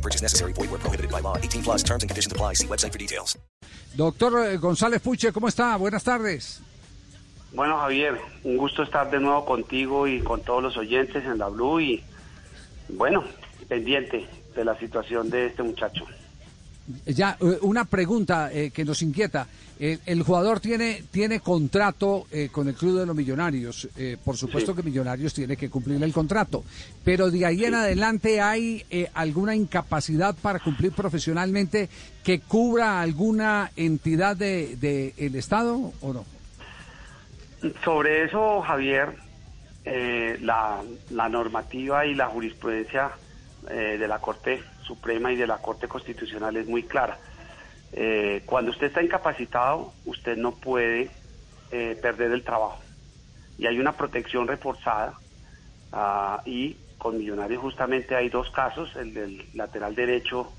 No purchase necessary. Void where prohibited by law. 18 plus terms and conditions apply. See website for details. Doctor eh, González Puche, ¿cómo está? Buenas tardes. Bueno, Javier, un gusto estar de nuevo contigo y con todos los oyentes en la Blue y bueno, pendiente de la situación de este muchacho. Ya, eh, una pregunta eh, que nos inquieta. Eh, el jugador tiene, tiene contrato eh, con el Club de los Millonarios. Eh, por supuesto Sí. que Millonarios tiene que cumplir el contrato. Pero de ahí en adelante hay eh, alguna incapacidad para cumplir profesionalmente que cubra alguna entidad del de, el Estado o no? Sobre eso, Javier, eh, la, la normativa y la jurisprudencia de la Corte Suprema y de la Corte Constitucional es muy clara. Eh, cuando usted está incapacitado, usted no puede eh, perder el trabajo. Y hay una protección reforzada ah, y con Millonarios justamente hay dos casos, el del lateral derecho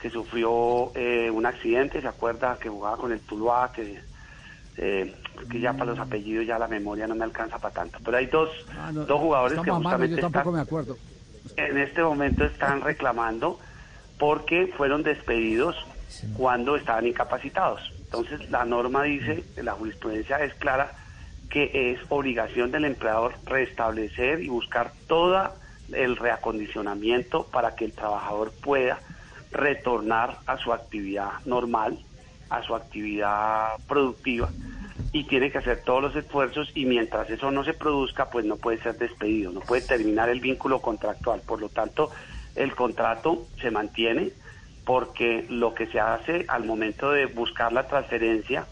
que sufrió eh, un accidente, ¿se acuerda? Que jugaba con el Tuluá, que, eh, que ya para los apellidos ya la memoria no me alcanza para tanto. Pero hay dos, Ah, no, dos jugadores que justamente yo tampoco están, me acuerdo. en este momento están reclamando porque fueron despedidos cuando estaban incapacitados. Entonces la norma dice, la jurisprudencia es clara, que es obligación del empleador restablecer y buscar todo el reacondicionamiento para que el trabajador pueda retornar a su actividad normal, a su actividad productiva y tiene que hacer todos los esfuerzos y mientras eso no se produzca, pues no puede ser despedido, no puede terminar el vínculo contractual. Por lo tanto, el contrato se mantiene porque lo que se hace al momento de buscar la transferencia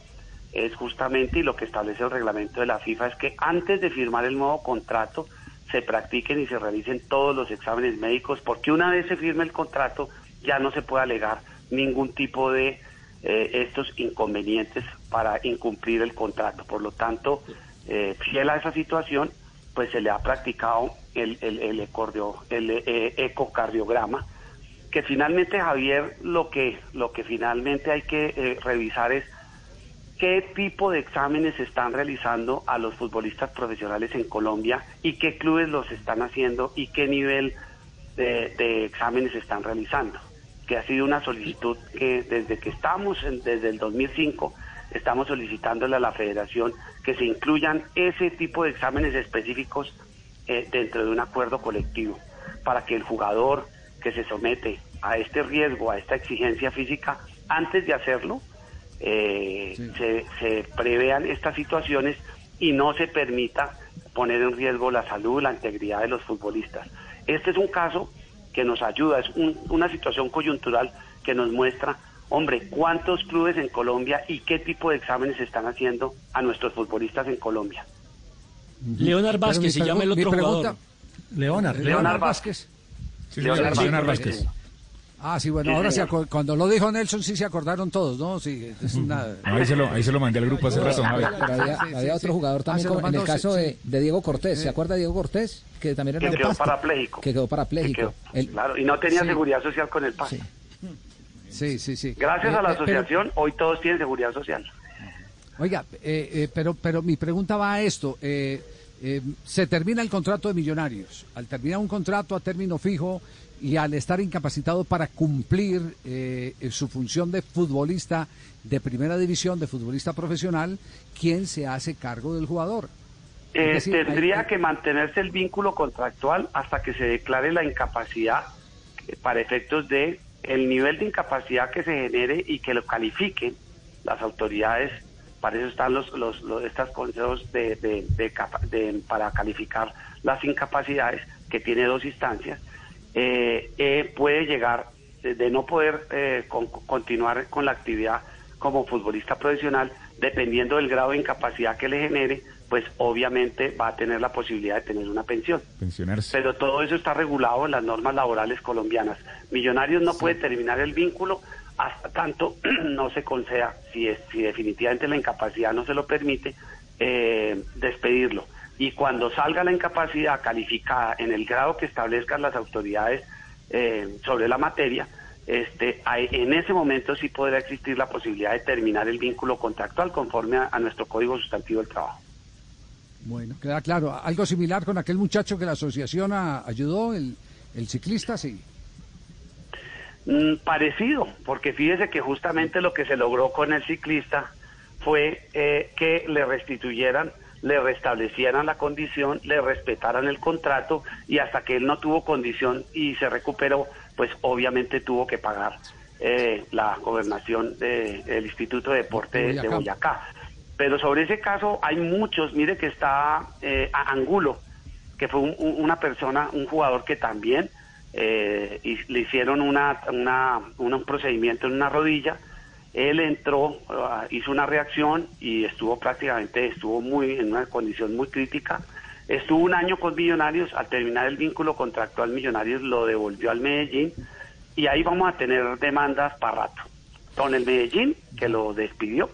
es justamente, y lo que establece el reglamento de la FIFA, es que antes de firmar el nuevo contrato se practiquen y se realicen todos los exámenes médicos, porque una vez se firme el contrato ya no se puede alegar ningún tipo de eh, estos inconvenientes para incumplir el contrato. Por lo tanto, eh, fiel a esa situación, pues se le ha practicado el, el, el, el, eh, ecocardiograma, que finalmente, Javier, lo que, lo que finalmente hay que eh, revisar es qué tipo de exámenes están realizando a los futbolistas profesionales en Colombia y qué clubes los están haciendo y qué nivel de, exámenes están realizando, que ha sido una solicitud que desde que estamos, en- desde el 2005, estamos solicitándole a la federación que se incluyan ese tipo de exámenes específicos eh, dentro de un acuerdo colectivo, para que el jugador que se somete a este riesgo, a esta exigencia física, antes de hacerlo, eh, se, se prevean estas situaciones y no se permita poner en riesgo la salud, la integridad de los futbolistas. Este es un caso que nos ayuda, es un- una situación coyuntural que nos muestra, hombre, cuántos clubes en Colombia y qué tipo de exámenes están haciendo a nuestros futbolistas en Colombia. Leonard Vázquez se llama el mi otro pregunta- jugador. Leonard, Leonard Vázquez. Sí, Leonard Vázquez. Ah, sí, bueno, Sí, ahora aco- cuando lo dijo Nelson sí se acordaron todos, ¿no? Sí, es una... Ahí, se lo, ahí se lo mandé al grupo hace rato. Pero había, Sí, sí, había sí. otro jugador también, como en el caso sí, de, sí. de Diego Cortés. ¿Se acuerda de Diego Cortés? Que también era Que de quedó Pasto, parapléjico. Que quedó Que parapléjico. quedó- El- claro, y no tenía sí. seguridad social con el PAS. Sí. Sí, sí, sí. Gracias Eh, a la eh, pero- asociación, hoy todos tienen seguridad social. Oiga, eh, eh, pero, pero mi pregunta va a esto. eh, eh, se termina el contrato de Millonarios. Al terminar un contrato a término fijo y al estar incapacitado para cumplir eh, su función de futbolista de primera división, de futbolista profesional, ¿quién se hace cargo del jugador? Eh, decir, tendría hay- que mantenerse el vínculo contractual hasta que se declare la incapacidad para efectos de el nivel de incapacidad que se genere y que lo califiquen las autoridades. Para eso están los, los, los- estos consejos de, de- de para calificar las incapacidades, que tiene dos instancias. Eh, eh, puede llegar de, de no poder eh, con- continuar con la actividad como futbolista profesional, dependiendo del grado de incapacidad que le genere, pues obviamente va a tener la posibilidad de tener una pensión. Pensionarse. Pero todo eso está regulado en las normas laborales colombianas. Millonarios no puede terminar el vínculo hasta tanto no se conceda, si, es, si definitivamente la incapacidad no se lo permite, eh, despedirlo. Y cuando salga la incapacidad calificada en el grado que establezcan las autoridades eh, sobre la materia, este, hay- en ese momento sí podrá existir la posibilidad de terminar el vínculo contractual conforme a, a nuestro Código Sustantivo del Trabajo. Bueno, queda claro. Algo similar con aquel muchacho que la asociación a- ayudó, el, el ciclista, sí. Mm, parecido, porque fíjese que justamente lo que se logró con el ciclista fue eh, que le restituyeran, le restablecieran la condición, le respetaran el contrato y hasta que él no tuvo condición y se recuperó, pues obviamente tuvo que pagar eh, la gobernación de- del Instituto de Deporte de Boyacá. Boyacá. Pero sobre ese caso hay muchos, mire que está eh, a- Angulo, que fue un- una persona, un jugador que también eh, y le hicieron una, una- un procedimiento en una rodilla. Él entró, ah, hizo una reacción y estuvo prácticamente, estuvo muy en una condición muy crítica. Estuvo un año con Millonarios, al terminar el vínculo contractual Millonarios lo devolvió al Medellín y ahí vamos a tener demandas para rato. Con el Medellín, que lo despidió,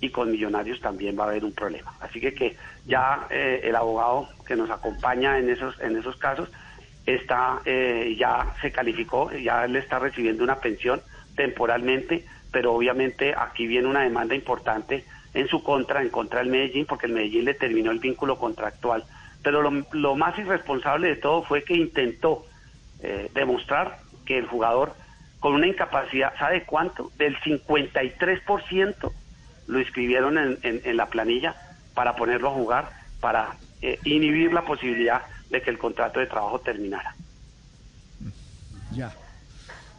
y con Millonarios también va a haber un problema. Así que ya eh, el abogado que nos acompaña en esos en esos casos está eh, ya se calificó, ya él está recibiendo una pensión temporalmente, pero obviamente aquí viene una demanda importante en su contra, en contra del Medellín, porque el Medellín le terminó el vínculo contractual. Pero lo, más irresponsable de todo fue que intentó eh, demostrar que el jugador con una incapacidad, ¿sabe cuánto? Del 53% lo inscribieron en, en- en la planilla para ponerlo a jugar, para eh, inhibir la posibilidad de que el contrato de trabajo terminara. Ya.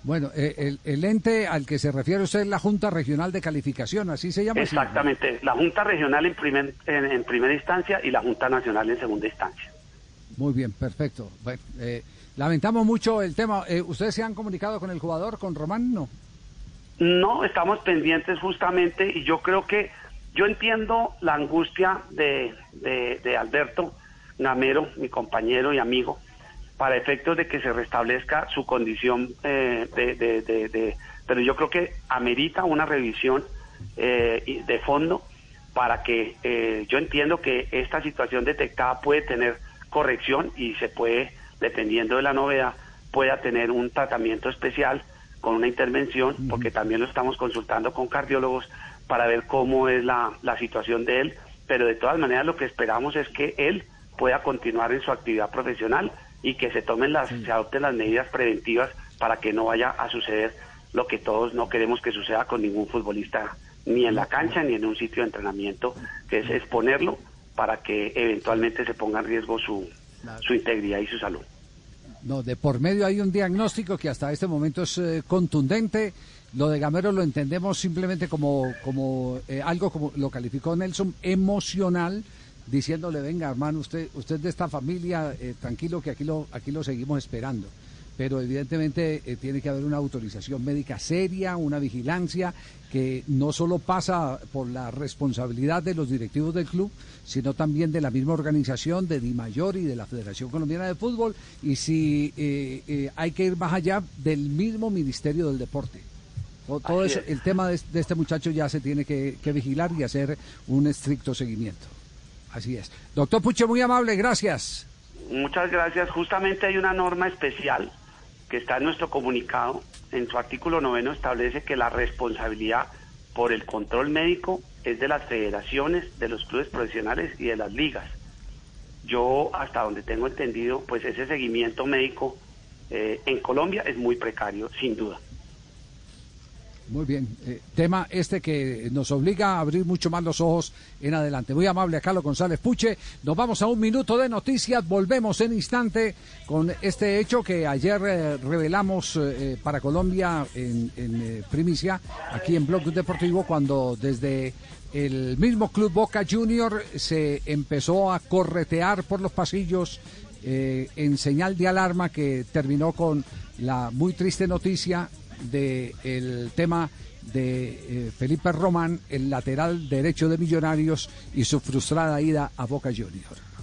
Bueno, eh, el, el ente al que se refiere usted es la Junta Regional de Calificación, así se llama. Exactamente, la Junta Regional en, primer, en, en primera instancia y la Junta Nacional en segunda instancia. Muy bien, perfecto. Bueno, eh, lamentamos mucho el tema. Eh, ¿Ustedes se han comunicado con el jugador, con Román? No. No, estamos pendientes justamente y yo creo que yo entiendo la angustia de, de, de Alberto Gamero, mi compañero y amigo, para efectos de que se restablezca su condición eh, de, de- de- de- pero yo creo que amerita una revisión eh, de fondo para que eh, yo entiendo que esta situación detectada puede tener corrección y se puede, dependiendo de la novedad, pueda tener un tratamiento especial con una intervención, porque también lo estamos consultando con cardiólogos para ver cómo es la, la situación de él, pero de todas maneras lo que esperamos es que él pueda continuar en su actividad profesional y que se tomen las, se adopten las medidas preventivas para que no vaya a suceder lo que todos no queremos que suceda con ningún futbolista, ni en la cancha ni en un sitio de entrenamiento, que es exponerlo para que eventualmente se ponga en riesgo su, su integridad y su salud. No, de por medio hay un diagnóstico que hasta este momento es eh, contundente. Lo de Gamero lo entendemos simplemente como, como eh, algo como lo calificó Nelson, emocional, diciéndole, venga hermano, usted, usted de esta familia, eh, tranquilo que aquí lo, aquí lo seguimos esperando. Pero evidentemente eh, tiene que haber una autorización médica seria, una vigilancia que no solo pasa por la responsabilidad de los directivos del club, sino también de la misma organización, de Di Mayor y de la Federación Colombiana de Fútbol, y si eh, eh, hay que ir más allá del mismo Ministerio del Deporte. Todo, todo eso, es. el tema de, de este muchacho ya se tiene que, que vigilar y hacer un estricto seguimiento. Así es. Doctor Puche, muy amable, gracias. Muchas gracias. Justamente hay una norma especial que está en nuestro comunicado. En su artículo noveno establece que la responsabilidad por el control médico es de las federaciones, de los clubes profesionales y de las ligas. Yo, hasta donde tengo entendido, pues ese seguimiento médico eh, en Colombia es muy precario, sin duda. Muy bien. Eh, tema este que nos obliga a abrir mucho más los ojos en adelante. Muy amable a Carlos González Puche. Nos vamos a un minuto de noticias. Volvemos en instante con este hecho que ayer eh, revelamos eh, para Colombia en, en, primicia aquí en Blog Deportivo cuando desde el mismo club Boca Junior se empezó a corretear por los pasillos en señal de alarma que terminó con la muy triste noticia del tema de eh, Felipe Román, el lateral derecho de Millonarios y su frustrada ida a Boca Junior.